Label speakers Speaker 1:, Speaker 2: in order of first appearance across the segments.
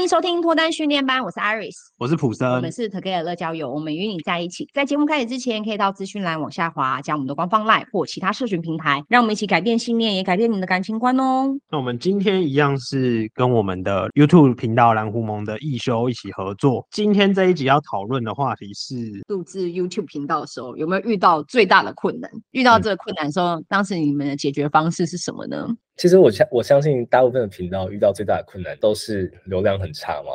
Speaker 1: 欢迎收听脱单训练班，我是 Iris，
Speaker 2: 我是普森，
Speaker 1: 我们是 Together 乐交友，我们与你在一起。在节目开始之前，可以到资讯栏往下滑，加我们的官方 LINE 或其他社群平台，让我们一起改变信念，也改变你的感情观哦。
Speaker 2: 那我们今天一样是跟我们的 YouTube 频道蓝狐盟的易修一起合作。今天这一集要讨论的话题是
Speaker 1: 录制 YouTube 频道的时候，有没有遇到最大的困难？遇到这个困难的时候，嗯、当时你们的解决方式是什么呢？
Speaker 3: 其实我相我相信大部分的频道遇到最大的困难都是流量很差嘛，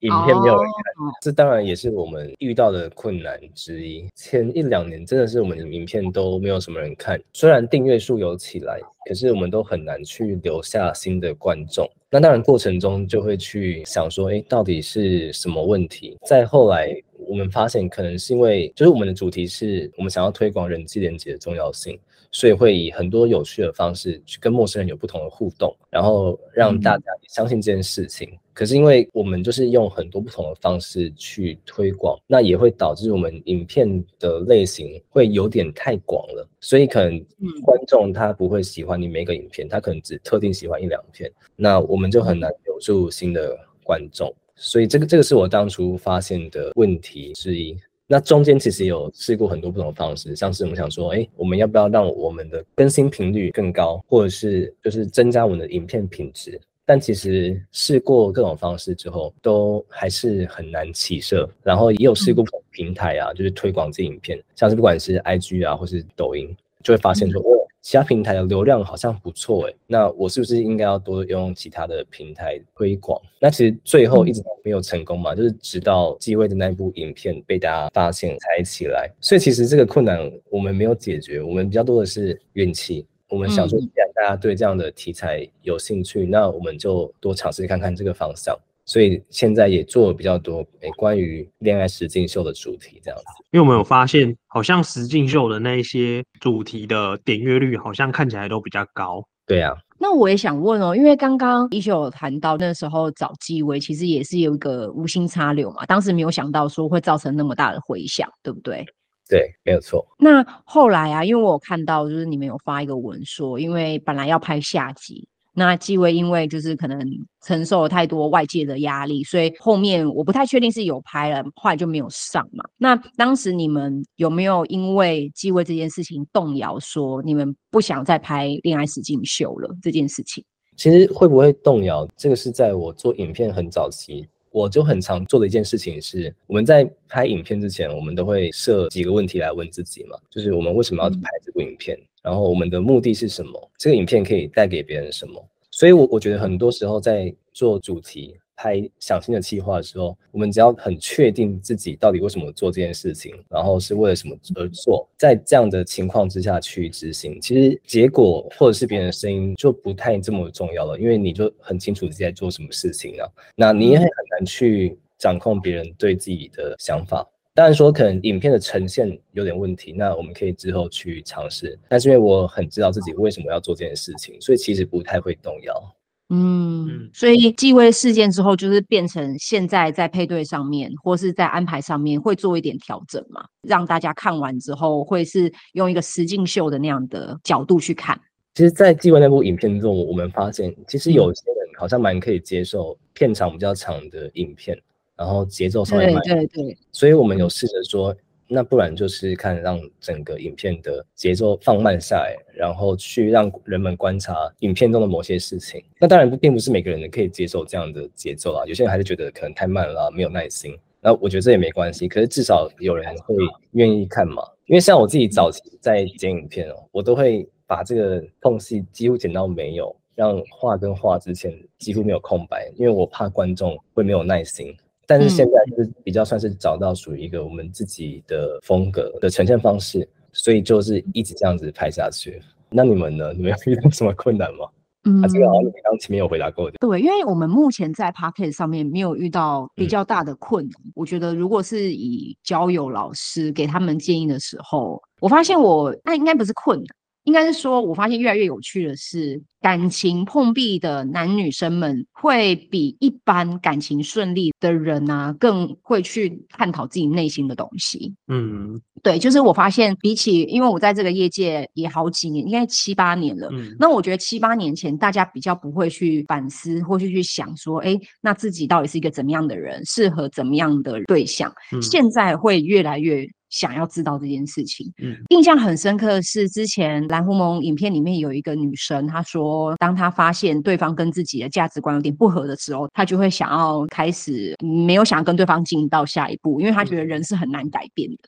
Speaker 3: 影片没有人看，这当然也是我们遇到的困难之一。前一两年真的是我们的影片都没有什么人看，虽然订阅数有起来，可是我们都很难去留下新的观众。那当然过程中就会去想说，哎，到底是什么问题？再后来我们发现，可能是因为就是我们的主题是我们想要推广人际连接的重要性。所以会以很多有趣的方式去跟陌生人有不同的互动，然后让大家相信这件事情。嗯、可是因为我们就是用很多不同的方式去推广，那也会导致我们影片的类型会有点太广了，所以可能观众他不会喜欢你每个影片，他可能只特定喜欢一两片，那我们就很难留住新的观众。所以这个这个是我当初发现的问题之一。那中间其实有试过很多不同的方式，像是我们想说，哎，我们要不要让我们的更新频率更高，或者是就是增加我们的影片品质？但其实试过各种方式之后，都还是很难起色。然后也有试过不同平台啊，就是推广这影片，像是不管是 IG 啊，或是抖音，就会发现说，哦。其他平台的流量好像不错诶，那我是不是应该要多用其他的平台推广？那其实最后一直都没有成功嘛，嗯、就是直到机位的那部影片被大家发现才起来。所以其实这个困难我们没有解决，我们比较多的是运气。我们想说，既然大家对这样的题材有兴趣，嗯、那我们就多尝试看看这个方向。所以现在也做了比较多诶，关于恋爱实境秀的主题这样子。
Speaker 2: 因为我们有发现，好像实境秀的那一些主题的点阅率，好像看起来都比较高。
Speaker 3: 对啊。
Speaker 1: 那我也想问哦，因为刚刚一秀有谈到那时候找继威，其实也是有一个无心插柳嘛，当时没有想到说会造成那么大的回响，对不对？
Speaker 3: 对，没有错。
Speaker 1: 那后来啊，因为我有看到就是你们有发一个文说，因为本来要拍下集。那继威因为就是可能承受了太多外界的压力，所以后面我不太确定是有拍了，后来就没有上嘛。那当时你们有没有因为继威这件事情动摇，说你们不想再拍恋爱实境秀了这件事情？
Speaker 3: 其实会不会动摇，这个是在我做影片很早期，我就很常做的一件事情是，我们在拍影片之前，我们都会设几个问题来问自己嘛，就是我们为什么要拍这部影片？嗯然后我们的目的是什么？这个影片可以带给别人什么？所以我，我我觉得很多时候在做主题、拍想新的企划的时候，我们只要很确定自己到底为什么做这件事情，然后是为了什么而做，在这样的情况之下去执行，其实结果或者是别人的声音就不太这么重要了，因为你就很清楚自己在做什么事情了。那你也很难去掌控别人对自己的想法。当然说可能影片的呈现有点问题，那我们可以之后去尝试。但是因为我很知道自己为什么要做这件事情，所以其实不太会动摇。
Speaker 1: 嗯，所以继位事件之后，就是变成现在在配对上面或是在安排上面会做一点调整嘛，让大家看完之后会是用一个实境秀的那样的角度去看。
Speaker 3: 其实，在继位那部影片中，我们发现其实有些人好像蛮可以接受片长比较长的影片。然后节奏稍微慢，
Speaker 1: 对对对，
Speaker 3: 所以我们有试着说，那不然就是看让整个影片的节奏放慢下来，然后去让人们观察影片中的某些事情。那当然并不是每个人可以接受这样的节奏啊，有些人还是觉得可能太慢了，没有耐心。那我觉得这也没关系，可是至少有人会愿意看嘛。因为像我自己早期在剪影片哦，我都会把这个缝隙几乎剪到没有，让画跟画之前几乎没有空白，因为我怕观众会没有耐心。但是现在就是比较算是找到属于一个我们自己的风格的呈现方式，所以就是一直这样子拍下去。那你们呢？你们有遇到什么困难吗？嗯，啊、这个好像你刚前面有回答过的。
Speaker 1: 对，因为我们目前在 p o c k e t 上面没有遇到比较大的困难。嗯、我觉得如果是以交友老师给他们建议的时候，我发现我那应该不是困难，应该是说，我发现越来越有趣的是，感情碰壁的男女生们会比一般感情顺利的人啊，更会去探讨自己内心的东西。
Speaker 2: 嗯，
Speaker 1: 对，就是我发现比起，因为我在这个业界也好几年，应该七八年了。嗯，那我觉得七八年前大家比较不会去反思，或是去想说，哎，那自己到底是一个怎么样的人，适合怎么样的对象？嗯，现在会越来越。想要知道这件事情，嗯，印象很深刻的是之前蓝狐蒙影片里面有一个女生，她说，当她发现对方跟自己的价值观有点不合的时候，她就会想要开始没有想要跟对方进到下一步，因为她觉得人是很难改变的，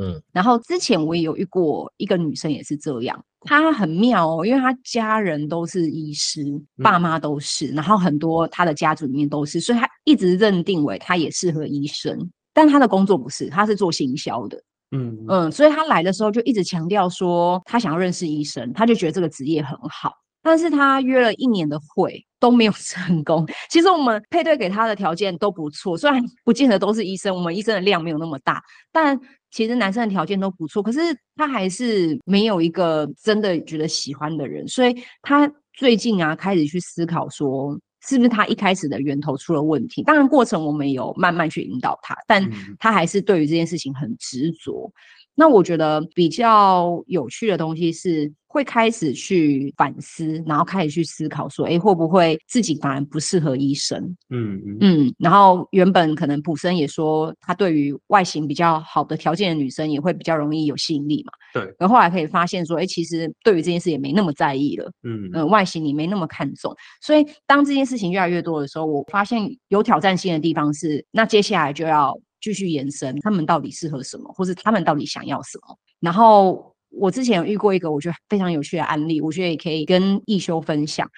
Speaker 1: 嗯。然后之前我也有遇过一个女生也是这样，她很妙哦，因为她家人都是医师，爸妈都是，然后很多她的家族里面都是，所以她一直认定为她也适合医生。但他的工作不是，他是做行销的，嗯嗯，所以他来的时候就一直强调说他想要认识医生，他就觉得这个职业很好。但是他约了一年的会都没有 成功。其实我们配对给他的条件都不错，虽然不见得都是医生，我们医生的量没有那么大，但其实男生的条件都不错。可是他还是没有一个真的觉得喜欢的人，所以他最近啊开始去思考说。是不是他一开始的源头出了问题？当然，过程我们有慢慢去引导他，但他还是对于这件事情很执着。那我觉得比较有趣的东西是会开始去反思，然后开始去思考说，哎，会不会自己反而不适合医生？嗯嗯嗯。然后原本可能普生也说，他对于外形比较好的条件的女生也会比较容易有吸引力嘛。
Speaker 2: 对。
Speaker 1: 然后后来可以发现说，哎，其实对于这件事也没那么在意了。嗯嗯。外形你没那么看重，所以当这件事情越来越多的时候，我发现有挑战性的地方是，那接下来就要。继续延伸，他们到底适合什么，或是他们到底想要什么？然后我之前有遇过一个我觉得非常有趣的案例，我觉得也可以跟易修分享。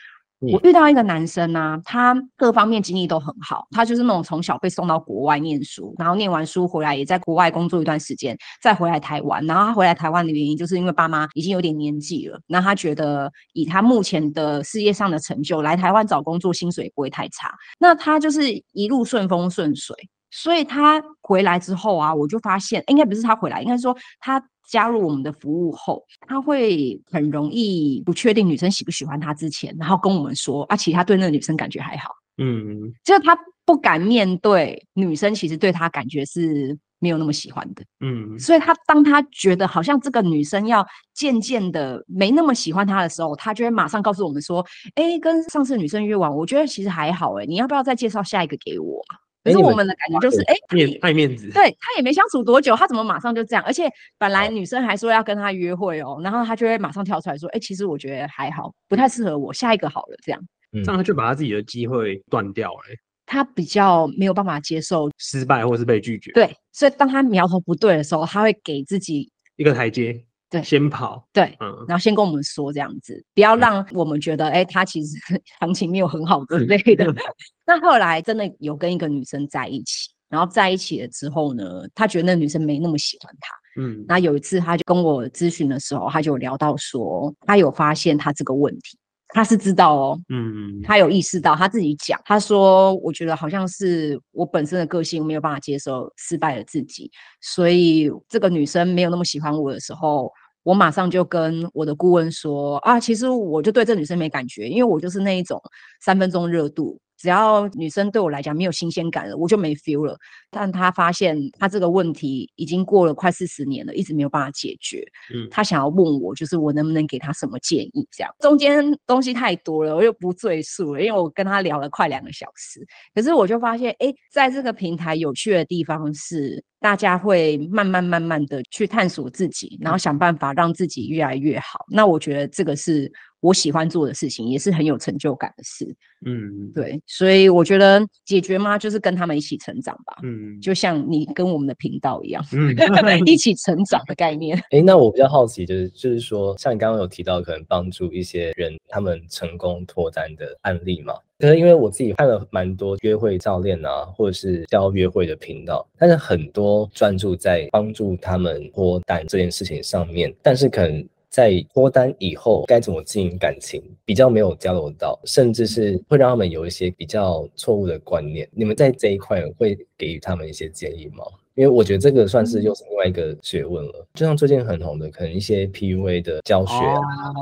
Speaker 1: 我遇到一个男生呢、啊，他各方面经历都很好，他就是那种从小被送到国外念书，然后念完书回来也在国外工作一段时间，再回来台湾。然后他回来台湾的原因，就是因为爸妈已经有点年纪了，那他觉得以他目前的事业上的成就，来台湾找工作薪水不会太差。那他就是一路顺风顺水。所以他回来之后啊，我就发现，应该不是他回来，应该是说他加入我们的服务后，他会很容易不确定女生喜不喜欢他之前，然后跟我们说啊，其实他对那个女生感觉还好，嗯，就是他不敢面对女生，其实对他感觉是没有那么喜欢的，嗯，所以他当他觉得好像这个女生要渐渐的没那么喜欢他的时候，他就会马上告诉我们说，哎，跟上次女生约完，我觉得其实还好，哎，你要不要再介绍下一个给我？可是我们的感觉就是，哎，
Speaker 2: 面爱面子，
Speaker 1: 对，他也没相处多久，他怎么马上就这样？而且本来女生还说要跟他约会哦，然后他就会马上跳出来说，哎，其实我觉得还好，不太适合我，下一个好了，这样，
Speaker 2: 这样他就把他自己的机会断掉了。
Speaker 1: 他比较没有办法接受
Speaker 2: 失败或是被拒绝，
Speaker 1: 对，所以当他苗头不对的时候，他会给自己
Speaker 2: 一个台阶。
Speaker 1: 对，
Speaker 2: 先跑，
Speaker 1: 对，嗯，然后先跟我们说这样子，不要让我们觉得，哎、嗯，他其实 行情没有很好之类的。那后来真的有跟一个女生在一起，然后在一起了之后呢，他觉得那女生没那么喜欢他，嗯，那有一次他就跟我咨询的时候，他就聊到说，他有发现他这个问题。他是知道哦，嗯，他有意识到，他自己讲，他说，我觉得好像是我本身的个性没有办法接受失败的自己，所以这个女生没有那么喜欢我的时候，我马上就跟我的顾问说啊，其实我就对这女生没感觉，因为我就是那一种三分钟热度。只要女生对我来讲没有新鲜感了，我就没 feel 了。但他发现他这个问题已经过了快四十年了，一直没有办法解决。嗯，他想要问我，就是我能不能给他什么建议？这样中间东西太多了，我就不赘述了，因为我跟他聊了快两个小时。可是我就发现，哎，在这个平台有趣的地方是，大家会慢慢慢慢的去探索自己，然后想办法让自己越来越好。那我觉得这个是。我喜欢做的事情，也是很有成就感的事。嗯，对，所以我觉得解决嘛，就是跟他们一起成长吧。嗯，就像你跟我们的频道一样，嗯，一起成长的概念。
Speaker 3: 哎、欸，那我比较好奇，就是就是说，像你刚刚有提到，可能帮助一些人他们成功脱单的案例嘛？可是因为我自己看了蛮多约会教练啊，或者是教约会的频道，但是很多专注在帮助他们脱单这件事情上面，但是可能。在脱单以后该怎么经营感情，比较没有交流到，甚至是会让他们有一些比较错误的观念。你们在这一块会给予他们一些建议吗？因为我觉得这个算是又是另外一个学问了。就像最近很红的，可能一些 PUA 的教学，啊，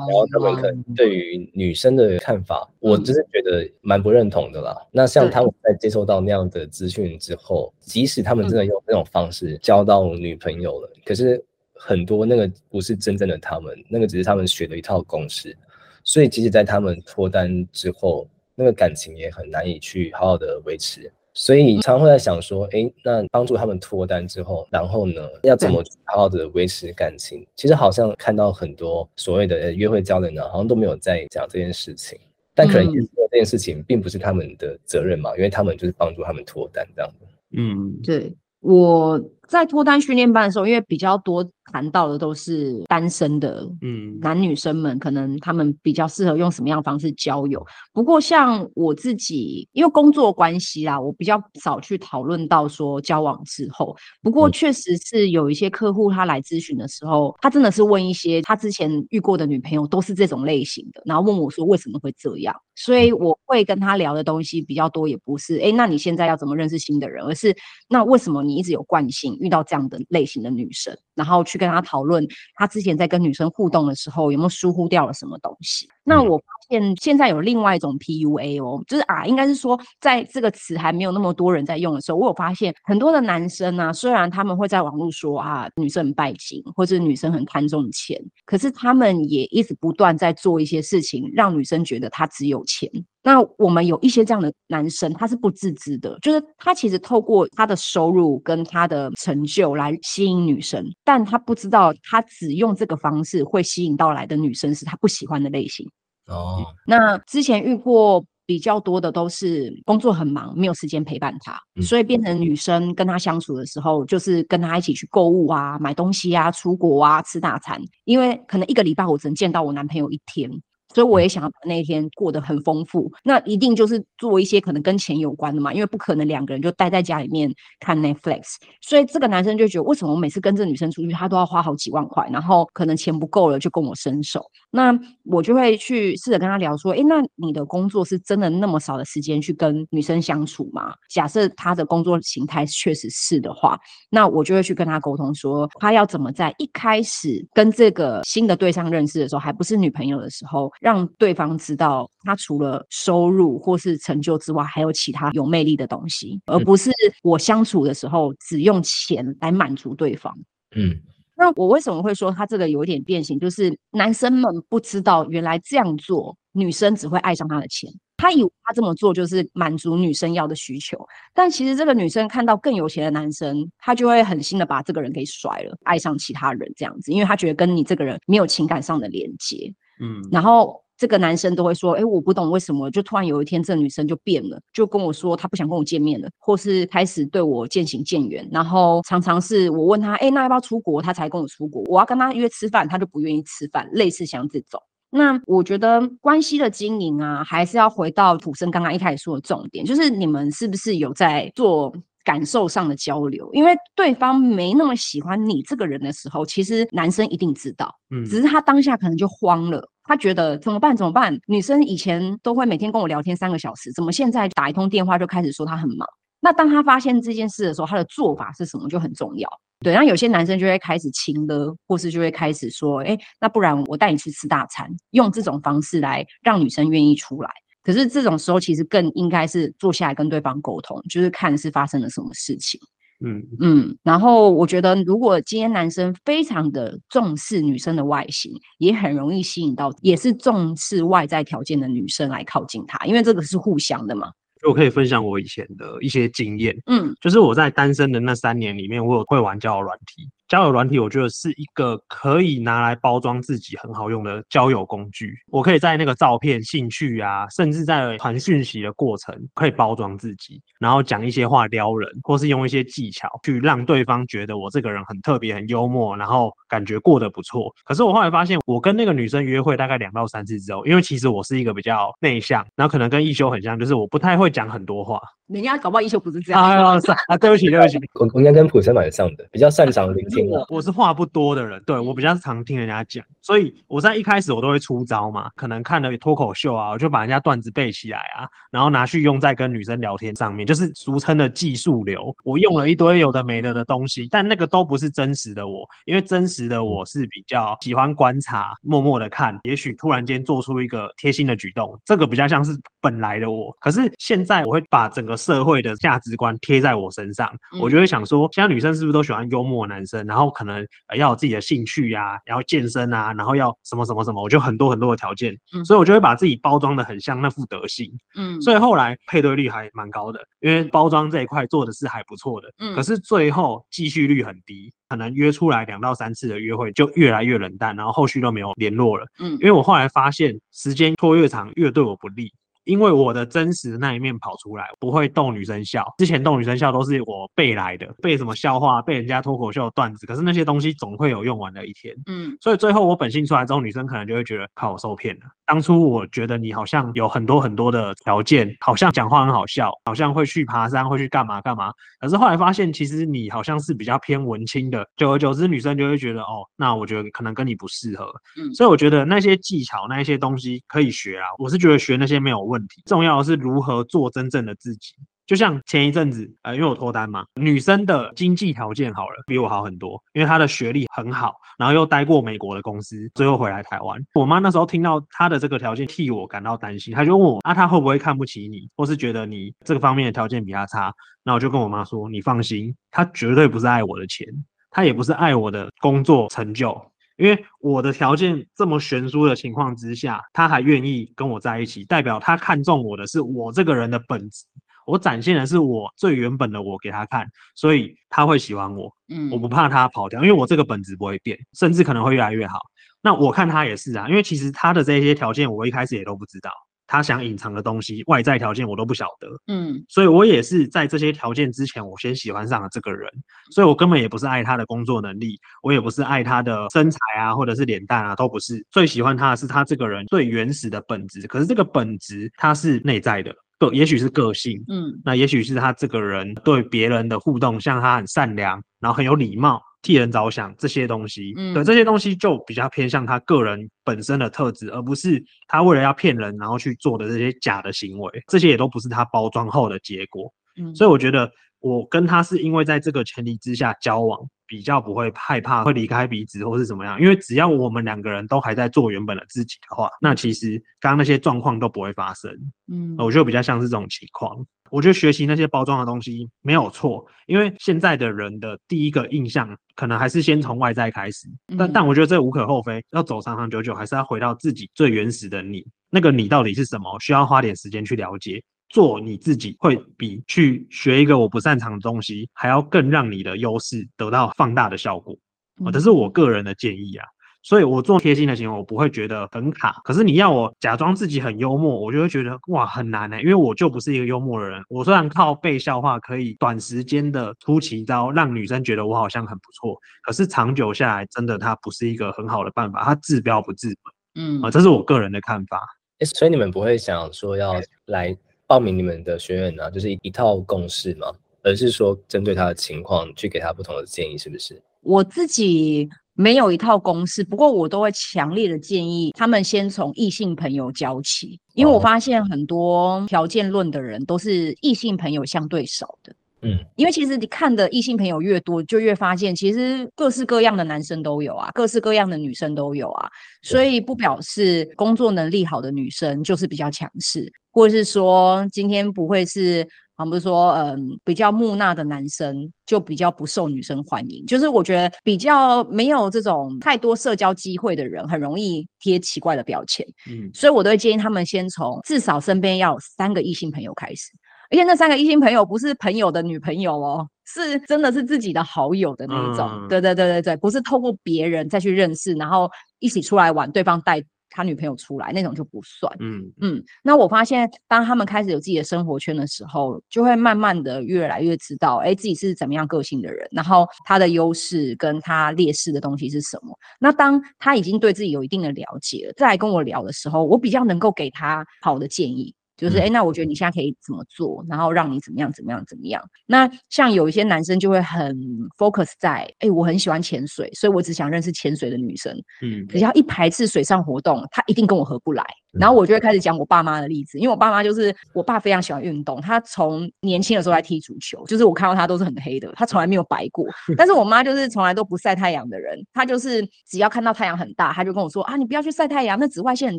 Speaker 3: 然后他们可能对于女生的看法，我就是觉得蛮不认同的啦。那像他们在接受到那样的资讯之后，即使他们真的用那种方式交到女朋友了，可是很多那个不是真正的他们，那个只是他们学的一套公式。所以即使在他们脱单之后，那个感情也很难以去好好的维持。所以常常会在想说，哎，那帮助他们脱单之后，然后呢，要怎么好好的维持感情？其实好像看到很多所谓的约会交流呢，好像都没有在讲这件事情。但可能因为这件事情并不是他们的责任嘛，因为他们就是帮助他们脱单这样的。
Speaker 1: 嗯，对，我在脱单训练班的时候，因为比较多。谈到的都是单身的，嗯，男女生们可能他们比较适合用什么样的方式交友。不过像我自己，因为工作关系啦，我比较少去讨论到说交往之后。不过确实是有一些客户他来咨询的时候，他真的是问一些他之前遇过的女朋友都是这种类型的，然后问我说为什么会这样。所以我会跟他聊的东西比较多，也不是哎，那你现在要怎么认识新的人，而是那为什么你一直有惯性遇到这样的类型的女生，然后去。跟她讨论，她之前在跟女生互动的时候有没有疏忽掉了什么东西？那我发现现在有另外一种 PUA 哦，就是啊，应该是说在这个词还没有那么多人在用的时候，我有发现很多的男生呢、啊，虽然他们会在网络说啊，女生很拜金，或者女生很看重钱，可是他们也一直不断在做一些事情，让女生觉得他只有钱。那我们有一些这样的男生，他是不自知的，就是他其实透过他的收入跟他的成就来吸引女生，但他不知道他只用这个方式会吸引到来的女生是他不喜欢的类型。哦，那之前遇过比较多的都是工作很忙，没有时间陪伴他，所以变成女生跟他相处的时候，就是跟他一起去购物啊、买东西啊、出国啊、吃大餐，因为可能一个礼拜我只能见到我男朋友一天。所以我也想要把那一天过得很丰富，那一定就是做一些可能跟钱有关的嘛，因为不可能两个人就待在家里面看 Netflix。所以这个男生就觉得，为什么我每次跟这女生出去，他都要花好几万块，然后可能钱不够了就跟我伸手。那我就会去试着跟他聊说，诶，那你的工作是真的那么少的时间去跟女生相处吗？假设他的工作形态确实是的话，那我就会去跟他沟通说，他要怎么在一开始跟这个新的对象认识的时候，还不是女朋友的时候。让对方知道，他除了收入或是成就之外，还有其他有魅力的东西，而不是我相处的时候只用钱来满足对方。嗯，那我为什么会说他这个有点变形？就是男生们不知道，原来这样做，女生只会爱上他的钱。他以为他这么做就是满足女生要的需求，但其实这个女生看到更有钱的男生，她就会狠心的把这个人给甩了，爱上其他人这样子，因为她觉得跟你这个人没有情感上的连接。嗯，然后这个男生都会说，哎，我不懂为什么，就突然有一天这个女生就变了，就跟我说她不想跟我见面了，或是开始对我渐行渐远。然后常常是我问他，哎，那要不要出国？他才跟我出国。我要跟他约吃饭，他就不愿意吃饭。类似像这种，那我觉得关系的经营啊，还是要回到普生刚刚一开始说的重点，就是你们是不是有在做感受上的交流，因为对方没那么喜欢你这个人的时候，其实男生一定知道，嗯，只是他当下可能就慌了，他觉得怎么办？怎么办？女生以前都会每天跟我聊天三个小时，怎么现在打一通电话就开始说他很忙？那当他发现这件事的时候，他的做法是什么就很重要。对，然后有些男生就会开始亲了，或是就会开始说，哎，那不然我带你去吃大餐，用这种方式来让女生愿意出来。可是这种时候，其实更应该是坐下来跟对方沟通，就是看是发生了什么事情。嗯嗯。然后我觉得，如果今天男生非常的重视女生的外形，也很容易吸引到也是重视外在条件的女生来靠近他，因为这个是互相的嘛。
Speaker 2: 我可以分享我以前的一些经验。嗯，就是我在单身的那三年里面，我有会玩交友软体。交友软体，我觉得是一个可以拿来包装自己很好用的交友工具。我可以在那个照片、兴趣啊，甚至在传讯息的过程，可以包装自己，然后讲一些话撩人，或是用一些技巧去让对方觉得我这个人很特别、很幽默，然后感觉过得不错。可是我后来发现，我跟那个女生约会大概两到三次之后，因为其实我是一个比较内向，然后可能跟一休很像，就是我不太会讲很多话。
Speaker 1: 人家搞不好一休不是这样。
Speaker 2: 啊，啊，对不起，对不起，
Speaker 3: 我我应该跟普生蛮像的，比较擅长聆听。
Speaker 2: 我是话不多的人，对，我比较常听人家讲，所以我在一开始我都会出招嘛，可能看了脱口秀啊，我就把人家段子背起来啊，然后拿去用在跟女生聊天上面，就是俗称的技术流。我用了一堆有的没的的东西，但那个都不是真实的我，因为真实的我是比较喜欢观察，默默的看，也许突然间做出一个贴心的举动，这个比较像是本来的我。可是现在我会把整个社会的价值观贴在我身上，我就会想说，现在女生是不是都喜欢幽默男生？然后可能要有自己的兴趣呀、啊，然后健身啊，然后要什么什么什么，我就很多很多的条件，所以我就会把自己包装的很像那副德行，嗯，所以后来配对率还蛮高的，因为包装这一块做的是还不错的，嗯，可是最后继续率很低，可能约出来两到三次的约会就越来越冷淡，然后后续都没有联络了，嗯，因为我后来发现时间拖越长越对我不利。因为我的真实的那一面跑出来，不会逗女生笑。之前逗女生笑都是我背来的，背什么笑话，背人家脱口秀的段子。可是那些东西总会有用完的一天。嗯，所以最后我本性出来之后，女生可能就会觉得靠我受骗了。当初我觉得你好像有很多很多的条件，好像讲话很好笑，好像会去爬山，会去干嘛干嘛。可是后来发现，其实你好像是比较偏文青的。久而久之，女生就会觉得哦，那我觉得可能跟你不适合。嗯，所以我觉得那些技巧，那一些东西可以学啊。我是觉得学那些没有问重要的是如何做真正的自己。就像前一阵子，呃，因为我脱单嘛，女生的经济条件好了，比我好很多，因为她的学历很好，然后又待过美国的公司，最后回来台湾。我妈那时候听到她的这个条件，替我感到担心，她就问我，啊，她会不会看不起你，或是觉得你这个方面的条件比她差？那我就跟我妈说，你放心，她绝对不是爱我的钱，她也不是爱我的工作成就，因为我的条件这么悬殊的情况之下，他还愿意跟我在一起，代表他看中我的是我这个人的本质。我展现的是我最原本的我给他看，所以他会喜欢我。嗯，我不怕他跑掉，因为我这个本质不会变，甚至可能会越来越好。那我看他也是啊，因为其实他的这些条件我一开始也都不知道，他想隐藏的东西，外在条件我都不晓得。嗯，所以我也是在这些条件之前，我先喜欢上了这个人，所以我根本也不是爱他的工作能力，我也不是爱他的身材啊，或者是脸蛋啊，都不是。最喜欢他的是他这个人最原始的本质，可是这个本质它是内在的。个也许是个性，嗯，那也许是他这个人对别人的互动，像他很善良，然后很有礼貌，替人着想这些东西，嗯，对，这些东西就比较偏向他个人本身的特质，而不是他为了要骗人然后去做的这些假的行为，这些也都不是他包装后的结果，嗯，所以我觉得我跟他是因为在这个前提之下交往。比较不会害怕会离开彼此或是怎么样，因为只要我们两个人都还在做原本的自己的话，那其实刚刚那些状况都不会发生。嗯，我觉得比较像是这种情况。我觉得学习那些包装的东西没有错，因为现在的人的第一个印象可能还是先从外在开始。但但我觉得这无可厚非，要走长长久久，还是要回到自己最原始的你。那个你到底是什么？需要花点时间去了解。做你自己会比去学一个我不擅长的东西还要更让你的优势得到放大的效果，哦，这是我个人的建议啊。所以我做贴心的行为，我不会觉得很卡。可是你要我假装自己很幽默，我就会觉得哇很难呢，因为我就不是一个幽默的人。我虽然靠背笑话可以短时间的出奇招，让女生觉得我好像很不错，可是长久下来，真的它不是一个很好的办法，它治标不治本。嗯啊，这是我个人的看法。
Speaker 3: 所以你们不会想说要来。报名你们的学院呢、啊，就是一一套公式吗？而是说针对他的情况去给他不同的建议，是不是？
Speaker 1: 我自己没有一套公式，不过我都会强烈的建议他们先从异性朋友交起，因为我发现很多条件论的人都是异性朋友相对少的。嗯，因为其实你看的异性朋友越多，就越发现其实各式各样的男生都有啊，各式各样的女生都有啊，所以不表示工作能力好的女生就是比较强势。或者是说，今天不会是，好像不是说，嗯，比较木讷的男生就比较不受女生欢迎。就是我觉得比较没有这种太多社交机会的人，很容易贴奇怪的标签。嗯，所以我都会建议他们先从至少身边要有三个异性朋友开始，而且那三个异性朋友不是朋友的女朋友哦，是真的是自己的好友的那一种。嗯、对对对对对，不是透过别人再去认识，然后一起出来玩，对方带。他女朋友出来那种就不算，嗯嗯。那我发现，当他们开始有自己的生活圈的时候，就会慢慢的越来越知道，哎，自己是怎么样个性的人，然后他的优势跟他劣势的东西是什么。那当他已经对自己有一定的了解了，再来跟我聊的时候，我比较能够给他好的建议。就是哎、欸，那我觉得你现在可以怎么做，然后让你怎么样怎么样怎么样。那像有一些男生就会很 focus 在，哎、欸，我很喜欢潜水，所以我只想认识潜水的女生。嗯，可是要一排斥水上活动，他一定跟我合不来。然后我就会开始讲我爸妈的例子，因为我爸妈就是我爸非常喜欢运动，他从年轻的时候来踢足球，就是我看到他都是很黑的，他从来没有白过。但是我妈就是从来都不晒太阳的人，她就是只要看到太阳很大，她就跟我说啊，你不要去晒太阳，那紫外线很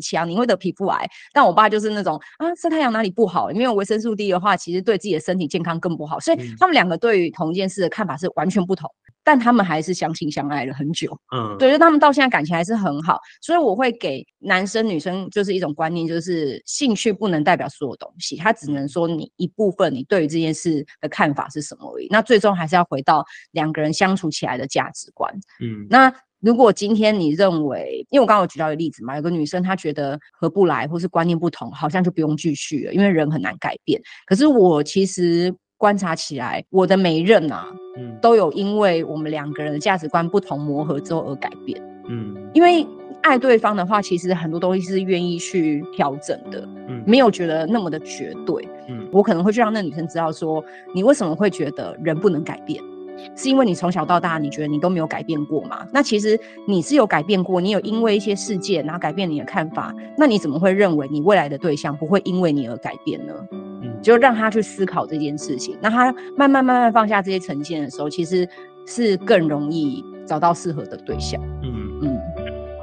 Speaker 1: 强，你会得皮肤癌。但我爸就是那种啊，晒太阳哪里不好？因为维生素 D 的话，其实对自己的身体健康更不好。所以他们两个对于同一件事的看法是完全不同。但他们还是相亲相爱了很久，嗯，对，就他们到现在感情还是很好，所以我会给男生女生就是一种观念，就是兴趣不能代表所有东西，它只能说你一部分你对于这件事的看法是什么而已。那最终还是要回到两个人相处起来的价值观，嗯，那如果今天你认为，因为我刚刚有举到一个例子嘛，有个女生她觉得合不来或是观念不同，好像就不用继续了，因为人很难改变。可是我其实。观察起来，我的每一任啊，嗯，都有因为我们两个人的价值观不同磨合之后而改变，嗯，因为爱对方的话，其实很多东西是愿意去调整的，嗯，没有觉得那么的绝对，嗯，我可能会去让那女生知道说，你为什么会觉得人不能改变，是因为你从小到大你觉得你都没有改变过吗？那其实你是有改变过，你有因为一些事件然后改变你的看法，那你怎么会认为你未来的对象不会因为你而改变呢？就让他去思考这件事情，那他慢慢慢慢放下这些成见的时候，其实是更容易找到适合的对象。嗯嗯，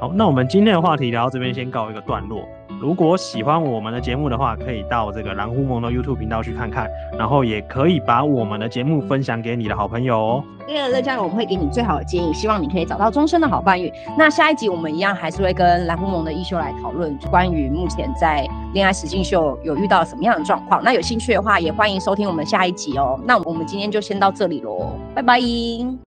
Speaker 2: 好，那我们今天的话题聊到这边，先告一个段落。如果喜欢我们的节目的话，可以到这个蓝狐獴的 YouTube 频道去看看，然后也可以把我们的节目分享给你的好朋友哦。
Speaker 1: 第二个乐嘉，我们会给你最好的建议，希望你可以找到终身的好伴侣。那下一集我们一样还是会跟蓝狐獴的一休来讨论关于目前在恋爱实境秀有遇到什么样的状况。那有兴趣的话，也欢迎收听我们下一集哦。那我们今天就先到这里喽，拜拜。